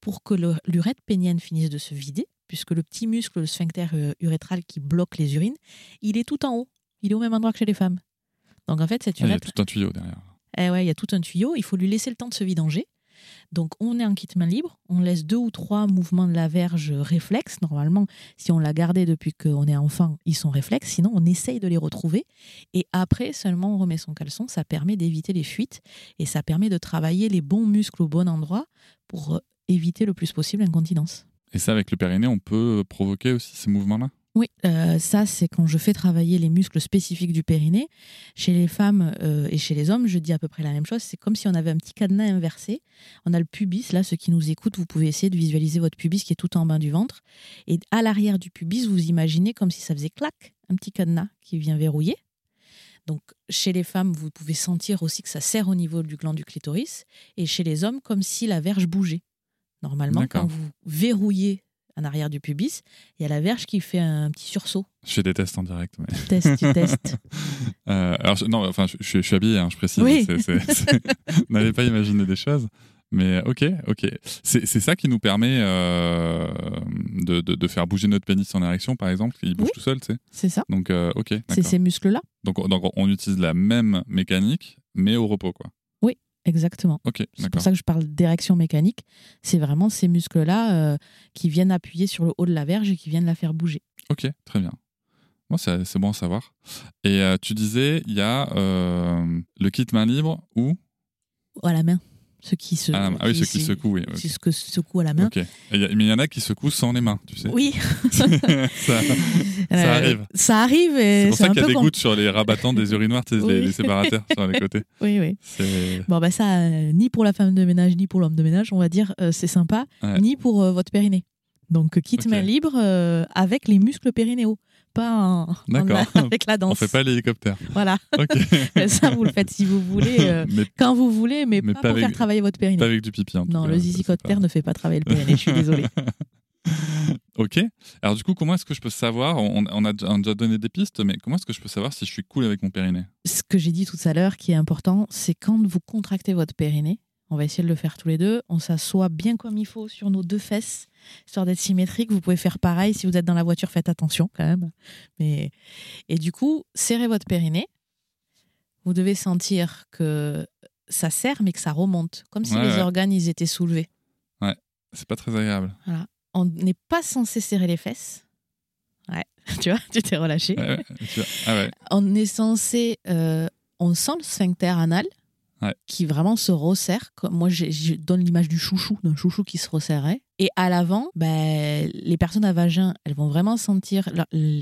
Speaker 2: pour que l'urètre pénienne finisse de se vider, puisque le petit muscle, le sphincter euh, urétral qui bloque les urines, il est tout en haut. Il est au même endroit que chez les femmes. Donc en fait, cette
Speaker 1: Ah, Il y a
Speaker 2: urètre,
Speaker 1: tout un tuyau derrière.
Speaker 2: eh ouais, il y a tout un tuyau. Il faut lui laisser le temps de se vidanger. Donc on est en kit main libre. On laisse deux ou trois mouvements de la verge réflexes. Normalement, si on l'a gardé depuis qu'on est enfant, ils sont réflexes. Sinon, on essaye de les retrouver. Et après, seulement on remet son caleçon. Ça permet d'éviter les fuites et ça permet de travailler les bons muscles au bon endroit pour euh, éviter le plus possible l'incontinence.
Speaker 1: Et ça, avec le périnée, on peut provoquer aussi ces mouvements-là?
Speaker 2: Oui, euh, ça c'est quand je fais travailler les muscles spécifiques du périnée. Chez les femmes euh, et chez les hommes, je dis à peu près la même chose. C'est comme si on avait un petit cadenas inversé. On a le pubis, là, ceux qui nous écoutent, vous pouvez essayer de visualiser votre pubis qui est tout en bas du ventre. Et à l'arrière du pubis, vous imaginez comme si ça faisait clac, un petit cadenas qui vient verrouiller. Donc, chez les femmes, vous pouvez sentir aussi que ça serre au niveau du gland du clitoris. Et chez les hommes, comme si la verge bougeait. Normalement, quand vous verrouillez en arrière du pubis, il y a la verge qui fait un petit sursaut.
Speaker 1: Je fais des tests en direct. Mais...
Speaker 2: Test, tu testes. <laughs>
Speaker 1: Euh, alors, je- non, enfin, je, je suis- je suis habillé, hein, je précise.
Speaker 2: Oui. <laughs>
Speaker 1: N'avez pas imaginé des choses. Mais ok, ok. C'est ça qui nous permet euh, de, de- de faire bouger notre pénis en érection, par exemple. Il bouge
Speaker 2: Oui.
Speaker 1: tout seul, tu sais.
Speaker 2: C'est ça.
Speaker 1: Donc, euh, ok,
Speaker 2: C'est ces muscles-là.
Speaker 1: Donc, on- donc, on utilise la même mécanique, mais au repos, quoi.
Speaker 2: Exactement. C'est pour ça que je parle d'érection mécanique. C'est vraiment ces muscles-là euh, qui viennent appuyer sur le haut de la verge et qui viennent la faire bouger.
Speaker 1: Ok, très bien. Moi, c'est c'est bon à savoir. Et euh, tu disais, il y a euh, le kit main libre ou
Speaker 2: Ou à la main. Ceux qui se.
Speaker 1: ah, ah oui, ceux qui secouent, oui. ok.
Speaker 2: C'est ce que secouent à la main.
Speaker 1: A- mais il y en a qui secouent sans les mains, tu sais.
Speaker 2: Oui, <laughs>
Speaker 1: ça,
Speaker 2: Euh,
Speaker 1: arrive.
Speaker 2: Ça arrive
Speaker 1: c'est pour ça qu'il y a des gouttes sur les rabattants des urinoirs, les,
Speaker 2: Oui.
Speaker 1: les séparateurs sur les côtés. <laughs>
Speaker 2: Oui, oui. Bon, bah ça, euh, ni pour la femme de ménage, ni pour l'homme de ménage, on va dire, euh, c'est sympa,
Speaker 1: Ouais.
Speaker 2: ni pour euh, votre périnée. Donc, kit
Speaker 1: Ok.
Speaker 2: main libre avec les muscles périnéaux, pas en, en- <laughs> avec la danse.
Speaker 1: on fait pas l'hélicoptère.
Speaker 2: Voilà, <laughs> <laughs> ça vous le faites si vous voulez, euh,
Speaker 1: mais
Speaker 2: quand vous voulez, mais,
Speaker 1: Mais
Speaker 2: pas,
Speaker 1: pas
Speaker 2: pour
Speaker 1: avec-
Speaker 2: faire travailler votre périnée.
Speaker 1: pas avec du pipi. En tout
Speaker 2: Non,
Speaker 1: cas,
Speaker 2: le zizicoptère ne fait pas travailler le périnée, je suis désolée.
Speaker 1: pas- Ok. Alors du coup, comment est-ce que je peux savoir on, on a déjà- on a déjà donné des pistes, mais comment est-ce que je peux savoir si je suis cool avec mon périnée?
Speaker 2: Ce que j'ai dit tout à l'heure qui est important, c'est quand vous contractez votre périnée, on va essayer de le faire tous les deux, on s'assoit bien comme il faut sur nos deux fesses, histoire d'être symétrique. Vous pouvez faire pareil si vous êtes dans la voiture, faites attention quand même. Mais... Et du coup, serrez votre périnée. Vous devez sentir que ça serre, mais que ça remonte, comme si
Speaker 1: Ouais,
Speaker 2: les
Speaker 1: ouais.
Speaker 2: organes ils étaient soulevés.
Speaker 1: C'est pas très agréable.
Speaker 2: On n'est pas censé serrer les fesses. Ouais, <laughs> tu vois, tu t'es relâché.
Speaker 1: Ouais, ouais, tu. Ah ouais.
Speaker 2: on est censé. euh, on sent le sphincter anal
Speaker 1: Ouais.
Speaker 2: qui vraiment se resserre. Moi, je donne l'image du chouchou, d'un chouchou qui se resserrait. Et à l'avant, ben, les personnes à vagin, elles vont vraiment sentir,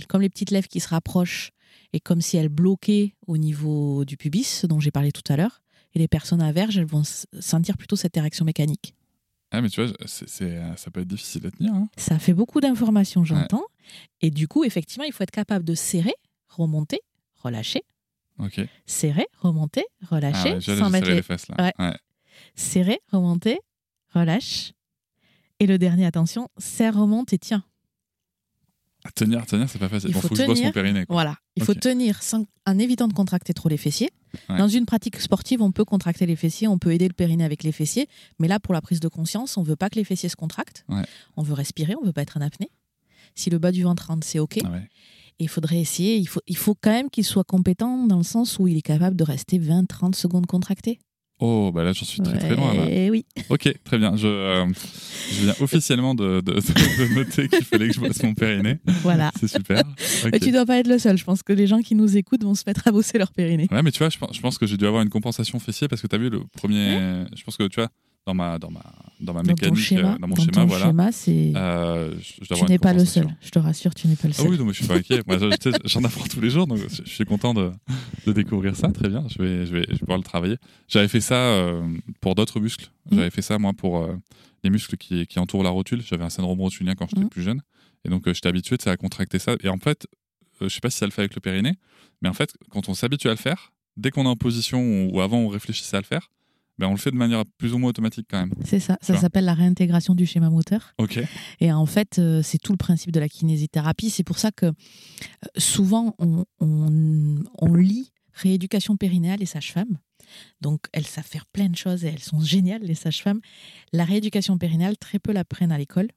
Speaker 2: comme les petites lèvres qui se rapprochent, et comme si elles bloquaient au niveau du pubis, ce dont j'ai parlé tout à l'heure. Et les personnes à verge, elles vont sentir plutôt cette érection mécanique.
Speaker 1: Ah mais tu vois, c'est- ça peut être difficile à tenir. Hein.
Speaker 2: Ça fait beaucoup d'informations, j'entends. Et du coup, effectivement, il faut être capable de serrer, remonter, relâcher,
Speaker 1: Ok.
Speaker 2: serrer, remonter,
Speaker 1: Ah
Speaker 2: relâcher, sans
Speaker 1: serrer
Speaker 2: mettre les...
Speaker 1: les fesses là.
Speaker 2: Ouais. Serrer, remonter, relâche. Et le dernier, attention, serre, remonte et tiens.
Speaker 1: À tenir, tenir, c'est pas facile.
Speaker 2: Il
Speaker 1: Bon,
Speaker 2: faut
Speaker 1: faut que je bosse
Speaker 2: tenir.
Speaker 1: mon périnée. quoi.
Speaker 2: Voilà, il faut tenir sans, en évitant de contracter trop les fessiers.
Speaker 1: Ouais.
Speaker 2: Dans une pratique sportive, on peut contracter les fessiers, on peut aider le périnée avec les fessiers, mais là, pour la prise de conscience, on veut pas que les fessiers se contractent.
Speaker 1: Ouais.
Speaker 2: On veut respirer, on veut pas être en apnée. Si le bas du ventre rentre, c'est OK.
Speaker 1: Ah ouais.
Speaker 2: Il faudrait essayer, il faut, il faut quand même qu'il soit compétent dans le sens où il est capable de rester 20-30 secondes contracté.
Speaker 1: Oh, bah là, j'en suis très très loin. Là.
Speaker 2: Oui.
Speaker 1: Ok, très bien. Je, euh, je viens officiellement de, de, noter qu'il fallait que je bosse mon périnée.
Speaker 2: Voilà.
Speaker 1: C'est super. Ok.
Speaker 2: Mais tu dois pas être le seul. Je pense que les gens qui nous écoutent vont se mettre à bosser leur périnée.
Speaker 1: Ouais, mais tu vois, je pense, je pense que j'ai dû avoir une compensation fessier parce que tu as vu le premier. Je pense que tu vois, dans ma, dans ma, dans ma
Speaker 2: Dans
Speaker 1: mécanique,
Speaker 2: schéma,
Speaker 1: euh, dans mon
Speaker 2: dans
Speaker 1: schéma, voilà.
Speaker 2: schéma,
Speaker 1: euh, je-
Speaker 2: tu n'es pas le seul. Je te rassure, tu n'es pas le
Speaker 1: Ah
Speaker 2: seul.
Speaker 1: oui, non, mais je suis pas inquiet. J'en apprends tous les jours, donc je, je suis content de, de découvrir ça. Très bien, je vais, je vais, je vais pouvoir le travailler. J'avais fait ça euh, pour d'autres muscles.
Speaker 2: Mhm.
Speaker 1: J'avais fait ça, moi, pour euh, les muscles qui, qui entourent la rotule. J'avais un syndrome rotulien quand j'étais
Speaker 2: Mhm.
Speaker 1: plus jeune. Et donc, j'étais habitué tu sais, à contracter ça. Et en fait, je sais pas si ça le fait avec le périnée, mais en fait, quand on s'habitue à le faire, dès qu'on est en position ou avant on réfléchissait à le faire, ben, on le fait de manière plus ou moins automatique quand même.
Speaker 2: C'est ça. Ça s'appelle la réintégration du schéma moteur.
Speaker 1: Ok.
Speaker 2: Et en fait, euh, c'est tout le principe de la kinésithérapie. C'est pour ça que euh, souvent, on, on- on lit rééducation périnéale et sage-femme. Donc, elles savent faire plein de choses et elles sont géniales, les sages-femmes. La rééducation périnéale, très peu l'apprennent à l'école.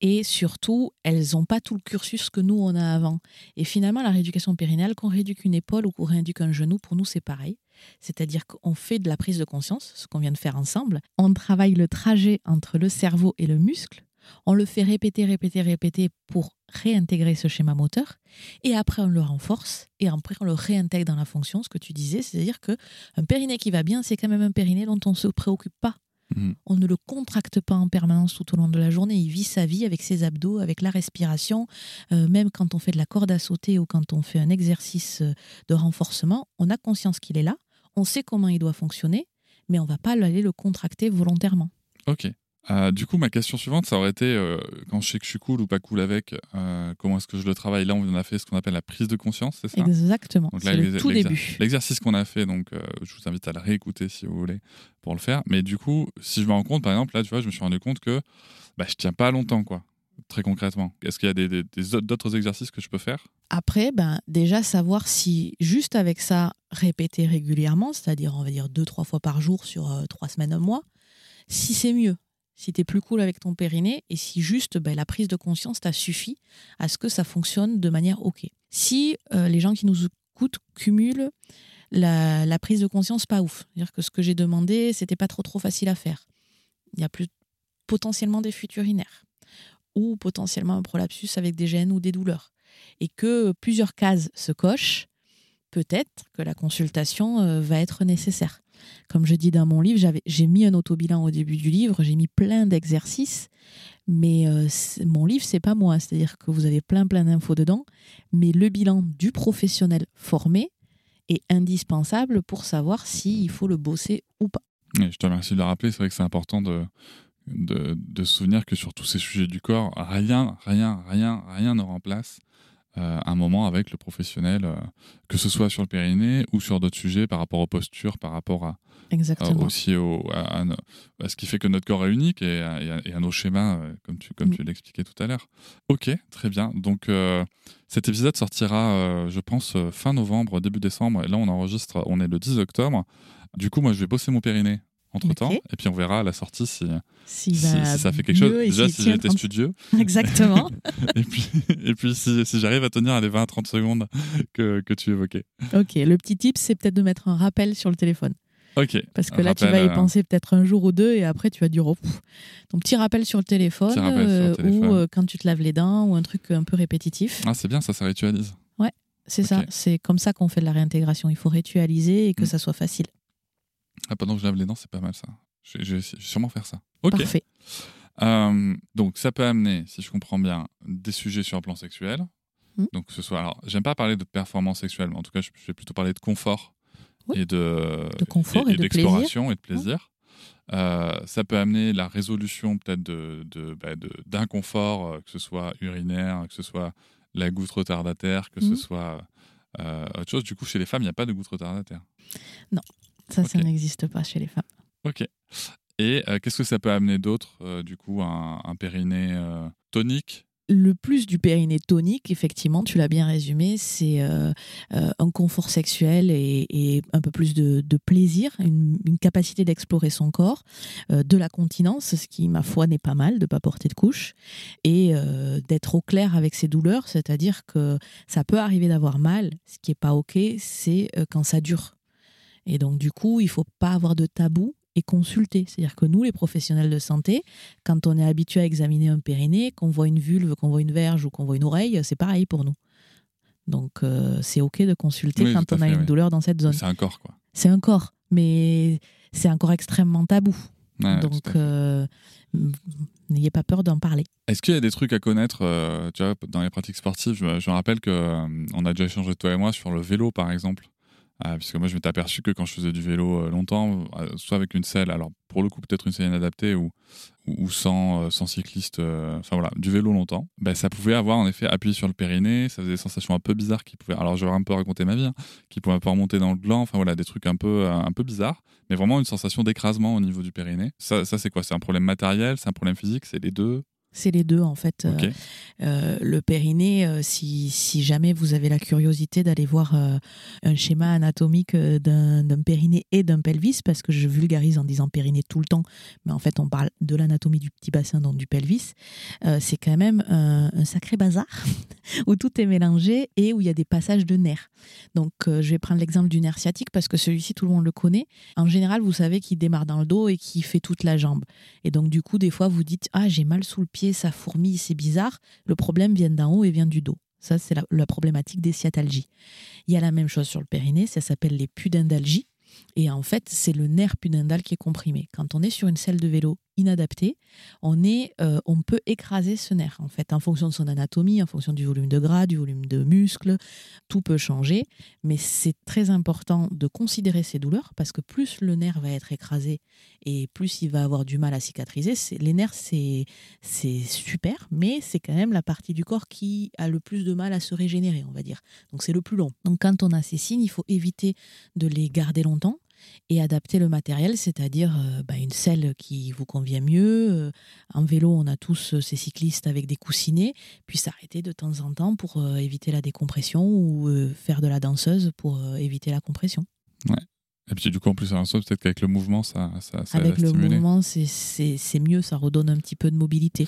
Speaker 2: Et surtout, elles n'ont pas tout le cursus que nous, on a avant. Et finalement, la rééducation périnéale, qu'on rééduque une épaule ou qu'on rééduque un genou, pour nous, c'est pareil. C'est-à-dire qu'on fait de la prise de conscience, ce qu'on vient de faire ensemble. On travaille le trajet entre le cerveau et le muscle. On le fait répéter, répéter, répéter pour réintégrer ce schéma moteur. Et après, on le renforce. Et après, on le réintègre dans la fonction, ce que tu disais. C'est-à-dire que un périnée qui va bien, c'est quand même un périnée dont on ne se préoccupe pas.
Speaker 1: Mhm.
Speaker 2: On ne le contracte pas en permanence tout au long de la journée. Il vit sa vie avec ses abdos, avec la respiration. Euh, même quand on fait de la corde à sauter ou quand on fait un exercice euh, de renforcement, on a conscience qu'il est là. On sait comment il doit fonctionner, mais on va pas aller le contracter volontairement.
Speaker 1: Ok. Euh, du coup, ma question suivante, ça aurait été euh, quand je sais que je suis cool ou pas cool avec, euh, comment est-ce que je le travaille? Là, on a fait ce qu'on appelle la prise de conscience, c'est ça?
Speaker 2: Exactement.
Speaker 1: Donc là,
Speaker 2: C'est le tout début.
Speaker 1: L'exercice qu'on a fait, donc je vous invite à le réécouter si vous voulez pour le faire. Mais du coup, si je me rends compte, par exemple, là, tu vois, je me suis rendu compte que bah, je tiens pas longtemps, quoi. Très concrètement. Est-ce qu'il y a des, des- des autres- d'autres exercices que je peux faire?
Speaker 2: Après, ben, déjà savoir si juste avec ça, répéter régulièrement, c'est-à-dire on va dire deux, trois fois par jour sur trois semaines, un mois, si c'est mieux, si tu es plus cool avec ton périnée et si juste ben, la prise de conscience t'a suffi à ce que ça fonctionne de manière OK. Si euh, les gens qui nous écoutent cumulent la, prise de conscience pas ouf, c'est-à-dire que ce que j'ai demandé, c'était pas trop trop facile à faire. Il y a plus potentiellement des fuites urinaires ou potentiellement un prolapsus avec des gènes ou des douleurs et que plusieurs cases se cochent, peut-être que la consultation euh, va être nécessaire. Comme je dis dans mon livre, j'ai mis un autobilan au début du livre, j'ai mis plein d'exercices, mais euh, mon livre, c'est pas moi. C'est-à-dire que vous avez plein, plein d'infos dedans, mais le bilan du professionnel formé est indispensable pour savoir s'il faut le bosser ou pas.
Speaker 1: Et Je te remercie de le rappeler. C'est vrai que c'est important de, de, de se souvenir que sur tous ces sujets du corps, rien, rien, rien, rien ne remplace euh, un moment avec le professionnel, euh, que ce soit sur le périnée ou sur d'autres sujets par rapport aux postures, par rapport à,
Speaker 2: Exactement.
Speaker 1: Euh, aussi au, à, à no- à ce qui fait que notre corps est unique et à, et et nos schémas, comme tu, comme
Speaker 2: Mm.
Speaker 1: tu l'expliquais tout à l'heure. Ok, très bien. Donc cet épisode sortira, je pense, fin novembre, début décembre. Et là, on enregistre, on est le 10 octobre. Du coup, moi, je vais bosser mon périnée entre-temps.
Speaker 2: Ok.
Speaker 1: Et puis, on verra à la sortie si,
Speaker 2: Si,
Speaker 1: si,
Speaker 2: va
Speaker 1: si ça fait quelque chose. Déjà, si
Speaker 2: 30
Speaker 1: studieux.
Speaker 2: Exactement. <laughs>
Speaker 1: et puis, et puis si, j'arrive à tenir les 20-30 secondes que, que tu évoquais.
Speaker 2: ok, le petit tip, c'est peut-être de mettre un rappel sur le téléphone.
Speaker 1: Ok.
Speaker 2: Parce que là, tu vas y
Speaker 1: euh,
Speaker 2: penser peut-être un jour ou deux et après, tu vas dire, oh, pff. donc petit rappel sur le téléphone,
Speaker 1: sur le
Speaker 2: euh,
Speaker 1: téléphone.
Speaker 2: ou euh, quand tu te laves les dents ou un truc un peu répétitif.
Speaker 1: Ah, c'est bien, ça, ça ritualise.
Speaker 2: C'est
Speaker 1: ok.
Speaker 2: ça, c'est comme ça qu'on fait de la réintégration. Il faut ritualiser et que
Speaker 1: Mm.
Speaker 2: ça soit facile.
Speaker 1: Ah, pendant que je lave les dents, c'est pas mal ça. Je je vais je vais sûrement faire ça. Ok.
Speaker 2: Parfait.
Speaker 1: Euh, donc ça peut amener, si je comprends bien, des sujets sur le plan sexuel.
Speaker 2: Mm.
Speaker 1: Donc que ce soit, alors j'aime pas parler de performance sexuelle, mais en tout cas je, je vais plutôt parler de confort
Speaker 2: Oui.
Speaker 1: et de
Speaker 2: De confort et de
Speaker 1: d'exploration et de plaisir. Euh, ça peut amener la résolution peut-être de bah, d'inconfort, euh, que ce soit urinaire, que ce soit la goutte retardataire, que ce
Speaker 2: Mm.
Speaker 1: soit autre chose. Du coup, chez les femmes, il n'y a pas de goutte retardataire.
Speaker 2: Ça, ça n'existe pas chez les femmes.
Speaker 1: Ok. Et euh, qu'est-ce que ça peut amener d'autre euh, Du coup, un, un périnée euh, tonique?
Speaker 2: Le plus du périnée tonique, effectivement, tu l'as bien résumé, c'est euh, euh, un confort sexuel et, et un peu plus de, de plaisir, une, une capacité d'explorer son corps, euh, de la continence, ce qui, ma foi, n'est pas mal de ne pas porter de couche, et d'être au clair avec ses douleurs, c'est-à-dire que ça peut arriver d'avoir mal, ce qui n'est pas OK, c'est quand ça dure. Et donc, du coup, il faut pas avoir de tabou et consulter. C'est-à-dire que nous, les professionnels de santé, quand on est habitué à examiner un périnée, qu'on voit une vulve, qu'on voit une verge ou qu'on voit une oreille, c'est pareil pour nous. Donc, euh, c'est OK de consulter
Speaker 1: Oui,
Speaker 2: quand on a une
Speaker 1: oui.
Speaker 2: douleur dans cette zone.
Speaker 1: C'est un corps, quoi.
Speaker 2: C'est un corps, mais c'est un corps extrêmement tabou.
Speaker 1: Ouais,
Speaker 2: Donc, euh, n'ayez pas peur d'en parler.
Speaker 1: Est-ce qu'il y a des trucs à connaître euh, tu vois, dans les pratiques sportives? Je, me- je me rappelle que euh, on a déjà échangé toi et moi sur le vélo, par exemple. Euh, puisque moi, je m'étais aperçu que quand je faisais du vélo euh, longtemps, euh, soit avec une selle, alors pour le coup, peut-être une selle inadaptée ou, euh, sans cycliste, enfin voilà, du vélo longtemps, ben, ça pouvait avoir en effet appuyé sur le périnée, ça faisait des sensations un peu bizarres qui pouvaient, alors je vais un peu raconter ma vie, hein, qui pouvaient un peu remonter dans le gland, enfin voilà, des trucs un peu, un peu bizarres, mais vraiment une sensation d'écrasement au niveau du périnée. Ça c'est quoi? C'est un problème matériel? C'est un problème physique? C'est les deux?
Speaker 2: C'est les deux, en fait. Euh, euh, le périnée, euh, si, si jamais vous avez la curiosité d'aller voir euh, un schéma anatomique d'un périnée et d'un pelvis, parce que je vulgarise en disant périnée tout le temps, mais en fait on parle de l'anatomie du petit bassin, donc du pelvis, c'est quand même un, sacré bazar <laughs> où tout est mélangé et où il y a des passages de nerfs. Donc je vais prendre l'exemple du nerf sciatique parce que celui-ci tout le monde le connaît. En général, vous savez qu'il démarre dans le dos et qu'il fait toute la jambe. Et donc du coup, des fois vous dites ah j'ai mal sous le pied, ça fourmille, c'est bizarre. Le problème vient d'en haut et vient du dos. Ça, c'est la, la problématique des sciatalgies. Il y a la même chose sur le périnée, ça s'appelle les pudendalgies. Et en fait, c'est le nerf pudendal qui est comprimé. Quand on est sur une selle de vélo inadapté, on, est, euh, on peut écraser ce nerf, en fait, en fonction de son anatomie, en fonction du volume de gras, du volume de muscles, tout peut changer, mais c'est très important de considérer ces douleurs, parce que plus le nerf va être écrasé et plus il va avoir du mal à cicatriser, les nerfs, c'est super, mais c'est quand même la partie du corps qui a le plus de mal à se régénérer, on va dire. Donc c'est le plus long. Donc quand on a ces signes, il faut éviter de les garder longtemps et adapter le matériel, c'est-à-dire euh, bah, une selle qui vous convient mieux. Euh, en vélo, on a tous euh, ces cyclistes avec des coussinets, puis s'arrêter de temps en temps pour éviter la décompression ou faire de la danseuse pour éviter la compression.
Speaker 1: Ouais. Et puis du coup, en plus, peut-être qu'avec le mouvement, ça, ça, ça
Speaker 2: Avec le mouvement, c'est mieux, ça redonne un petit peu de mobilité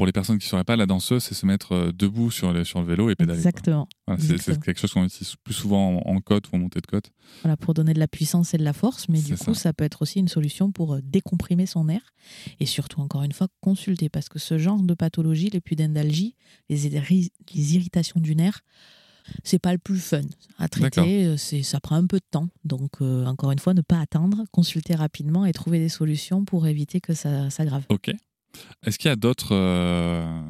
Speaker 1: pour les personnes qui ne sauraient pas, la danseuse, c'est se mettre euh, debout sur, le, sur le vélo et pédaler.
Speaker 2: Exactement.
Speaker 1: c'est quelque chose qu'on utilise plus souvent en, côte ou en montée de côte.
Speaker 2: Voilà, pour donner de la puissance et de la force, mais du coup, ça. peut être aussi une solution pour euh, décomprimer son air et surtout, encore une fois, consulter parce que ce genre de pathologie, les pudendalgies, les, les irritations du nerf, c'est pas le plus fun à traiter, euh, c'est ça prend un peu de temps. Donc encore une fois, ne pas attendre, consulter rapidement et trouver des solutions pour éviter que ça s'aggrave.
Speaker 1: OK. Est-ce qu'il y a d'autres euh,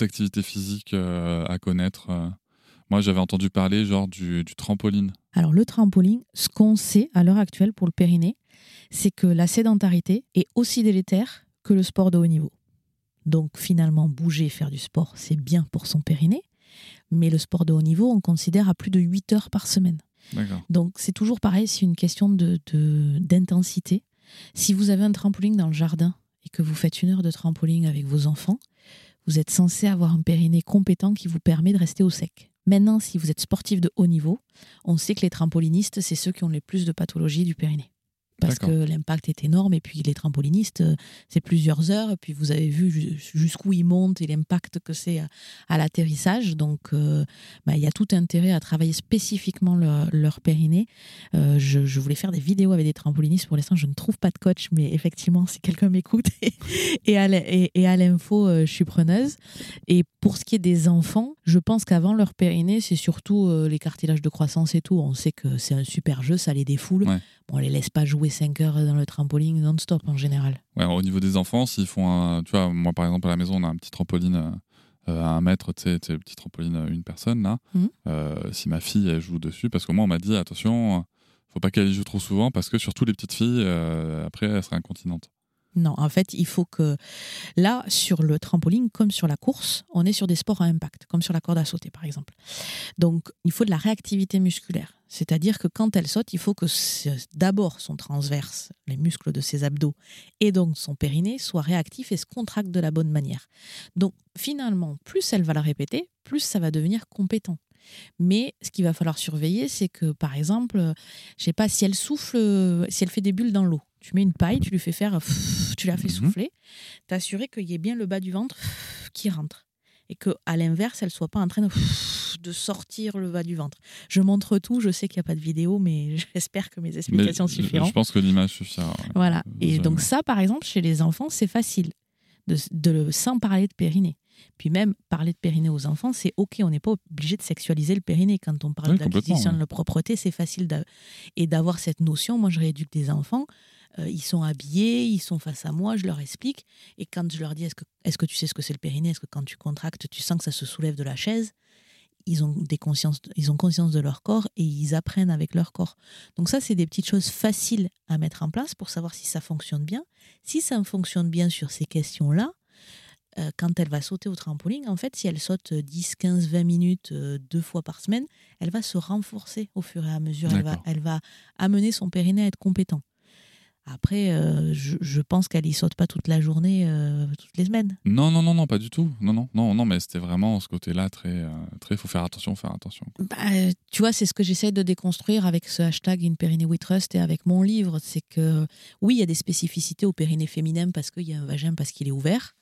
Speaker 1: activités physiques euh, à connaître euh? Moi, j'avais entendu parler genre du, du, trampoline.
Speaker 2: Alors le trampoline, ce qu'on sait à l'heure actuelle pour le périnée, c'est que la sédentarité est aussi délétère que le sport de haut niveau. Donc finalement, bouger, faire du sport, c'est bien pour son périnée, mais le sport de haut niveau, on considère à plus de 8 heures par semaine. Donc c'est toujours pareil, c'est une question d'intensité. De, si vous avez un trampoline dans le jardin et que vous faites une heure de trampoline avec vos enfants, vous êtes censé avoir un périnée compétent qui vous permet de rester au sec. Maintenant, si vous êtes sportif de haut niveau, on sait que les trampolinistes, c'est ceux qui ont les plus de pathologies du périnée parce que l'impact est énorme. Et puis les trampolinistes, euh, c'est plusieurs heures. Et puis vous avez vu jusqu'où ils montent et l'impact que c'est à, l'atterrissage. Donc euh, bah, il y a tout intérêt à travailler spécifiquement leur, périnée. Euh, je, voulais faire des vidéos avec des trampolinistes. Pour l'instant, je ne trouve pas de coach, mais effectivement, si quelqu'un m'écoute <laughs> et, et, à l'info, je suis preneuse. Et pour ce qui est des enfants, je pense qu'avant leur périnée, c'est surtout les cartilages de croissance et tout. On sait que c'est un super jeu, ça les défoule. on les laisse pas jouer 5 heures dans le trampoline non-stop en général.
Speaker 1: Ouais, au niveau des enfants, s'ils font un. Tu vois, moi par exemple à la maison, on a un petit trampoline euh, à un mètre, tu sais, petit trampoline à une personne là. Mmh. Euh, si ma fille elle joue dessus, parce que moi on m'a dit attention, faut pas qu'elle y joue trop souvent parce que surtout les petites filles, euh, après elles seraient incontinentes.
Speaker 2: Non, en fait, il faut que là, sur le trampoline, comme sur la course, on est sur des sports à impact, comme sur la corde à sauter, par exemple. Donc, il faut de la réactivité musculaire. C'est-à-dire que quand elle saute, il faut que d'abord son transverse, les muscles de ses abdos, et donc son périnée soient réactifs et se contractent de la bonne manière. Donc, finalement, plus elle va la répéter, plus ça va devenir compétent. Mais ce qu'il va falloir surveiller, c'est que, par exemple, je sais pas, si elle souffle, si elle fait des bulles dans l'eau, tu mets une paille, tu lui fais faire, tu la fais mhm. souffler, t'assurer qu'il y ait bien le bas du ventre qui rentre. Et qu'à l'inverse, elle soit pas en train de, sortir le bas du ventre. Je montre tout, je sais qu'il n'y a pas de vidéo, mais <laughs> j'espère que mes explications suffiront.
Speaker 1: Je pense que l'image suffira.
Speaker 2: Voilà. Et donc ça, par exemple, chez les enfants, c'est facile. De, de, sans parler de périnée. Puis même, parler de périnée aux enfants, c'est OK, on n'est pas obligé de sexualiser le périnée. Quand on parle d'acquisition de la propreté, c'est facile. Et d'avoir cette notion, moi je rééduque des enfants, ils sont habillés, ils sont face à moi, je leur explique. Et quand je leur dis est-ce que, est que tu sais ce que c'est le périnée? Est-ce que quand tu contractes, tu sens que ça se soulève de la chaise? Ils ont, des consciences, ils ont conscience de leur corps et ils apprennent avec leur corps. Donc ça, c'est des petites choses faciles à mettre en place pour savoir si ça fonctionne bien. Si ça fonctionne bien sur ces questions-là, euh, quand elle va sauter au trampoline, en fait, si elle saute 10, 15, 20 minutes euh, deux fois par semaine, elle va se renforcer au fur et à mesure. Elle va, elle va amener son périnée à être compétent. Après, euh, je, pense qu'elle y saute pas toute la journée, euh, toutes les semaines.
Speaker 1: Non, non, non, non, pas du tout. Non, non, non, non, mais c'était vraiment ce côté-là très, euh, très. Faut faire attention, faire attention.
Speaker 2: Bah, tu vois, c'est ce que j'essaie de déconstruire avec ce hashtag In Périnée We Trust et avec mon livre, c'est que oui, il y a des spécificités au périnée féminin parce qu'il y a un vagin parce qu'il est ouvert.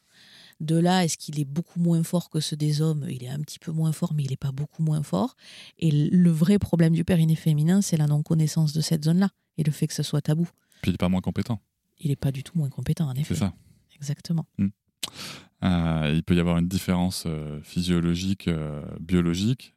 Speaker 2: De là, est-ce qu'il est beaucoup moins fort que ceux des hommes? Il est un petit peu moins fort, mais il n'est pas beaucoup moins fort. Et le vrai problème du périnée féminin, c'est la non-connaissance de cette zone-là et le fait que ce soit tabou.
Speaker 1: Puis il n'est pas moins compétent.
Speaker 2: Il n'est pas du tout moins compétent, en effet.
Speaker 1: C'est ça.
Speaker 2: Exactement.
Speaker 1: Hmm. Euh, il peut y avoir une différence euh, physiologique, euh, biologique,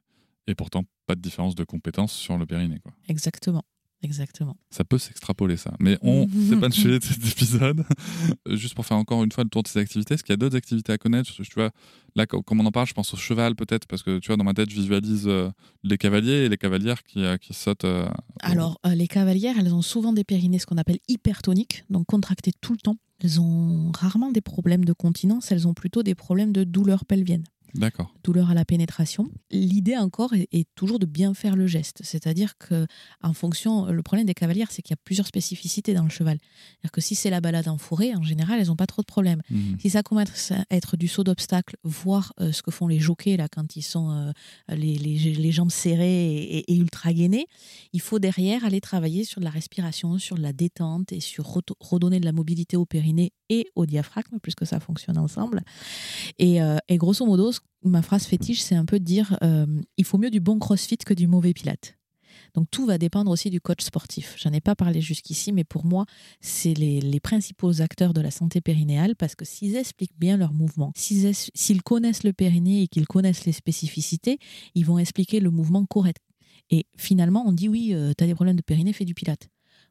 Speaker 1: et pourtant pas de différence de compétence sur le périnée. Quoi.
Speaker 2: Exactement. Exactement.
Speaker 1: Ça peut s'extrapoler ça. Mais on, c'est pas le sujet de cet épisode. <laughs> Juste pour faire encore une fois le tour de ces activités, est-ce qu'il y a d'autres activités à connaître? Tu vois, là, comme on en parle, je pense au cheval peut-être, parce que tu vois, dans ma tête, je visualise euh, les cavaliers et les cavalières qui, euh, qui sautent. euh,
Speaker 2: Alors, euh, les cavalières, elles ont souvent des périnées, ce qu'on appelle hypertoniques, donc contractées tout le temps. Elles ont rarement des problèmes de continence, elles ont plutôt des problèmes de douleur pelvienne.
Speaker 1: D'accord.
Speaker 2: douleur à la pénétration. L'idée encore est, est toujours de bien faire le geste, c'est-à-dire que en fonction, le problème des cavalières, c'est qu'il y a plusieurs spécificités dans le cheval. C'est-à-dire que si c'est la balade en forêt, en général, elles n'ont pas trop de problèmes.
Speaker 1: Mhm.
Speaker 2: Si ça commence à être du saut d'obstacle, voir euh, ce que font les jockeys là quand ils sont euh, les, les- les jambes serrées et, ultra gainés, il faut derrière aller travailler sur de la respiration, sur de la détente et sur redonner de la mobilité au périnée et au diaphragme, puisque ça fonctionne ensemble. Et, euh, et grosso modo, ma phrase fétiche, c'est un peu de dire euh, il faut mieux du bon crossfit que du mauvais pilate. Donc tout va dépendre aussi du coach sportif. J'en ai pas parlé jusqu'ici, mais pour moi, c'est les, les principaux acteurs de la santé périnéale parce que s'ils expliquent bien leurs mouvements, s'ils connaissent le périnée et qu'ils connaissent les spécificités, ils vont expliquer le mouvement correct. Et finalement, on dit oui, tu as des problèmes de périnée, fais du pilate.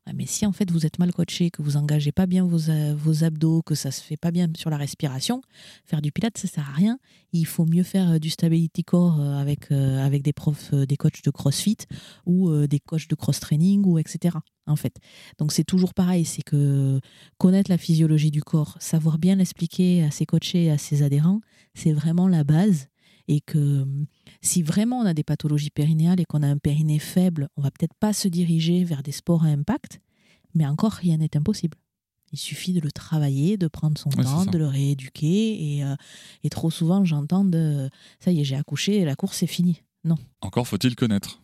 Speaker 2: Ouais, mais si en fait vous êtes mal coaché, que vous engagez pas bien vos, euh, vos abdos, que ça se fait pas bien sur la respiration, faire du pilate, ça sert à rien. Il faut mieux faire euh, du stability core euh, avec, avec des profs, des coachs de crossfit ou des coachs de cross-training ou etc. En fait. Donc c'est toujours pareil, c'est que connaître la physiologie du corps, savoir bien l'expliquer à ses coachés à ses adhérents, c'est vraiment la base. Et que hum, si vraiment on a des pathologies périnéales et qu'on a un périnée faible, on va peut-être pas se diriger vers des sports à impact, mais encore rien n'est impossible. Il suffit de le travailler, de prendre son
Speaker 1: Ouais,
Speaker 2: temps, de le rééduquer. Et, euh, et trop souvent, j'entends de ça y est, j'ai accouché et la course c'est fini. Non,
Speaker 1: Encore faut-il connaître.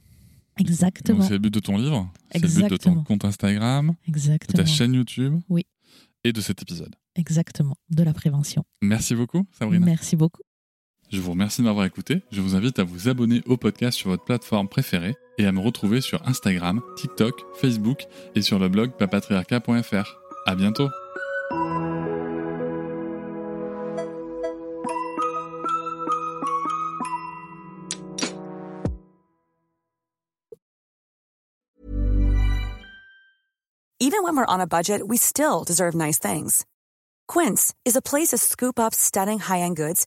Speaker 2: Exactement.
Speaker 1: C'est le but de ton livre, c'est le but de ton compte Instagram, de
Speaker 2: Exactement.
Speaker 1: ta chaîne YouTube
Speaker 2: Oui.
Speaker 1: et de cet épisode.
Speaker 2: Exactement. De la prévention.
Speaker 1: Merci beaucoup, Sabrina.
Speaker 2: Merci beaucoup.
Speaker 1: Je vous remercie de m'avoir écouté. Je vous invite à vous abonner au podcast sur votre plateforme préférée et à me retrouver sur Instagram, TikTok, Facebook et sur le blog papatriarca.fr. À bientôt.
Speaker 5: Even when we're on a budget, we still deserve nice things. Quince is a place to scoop up stunning high-end goods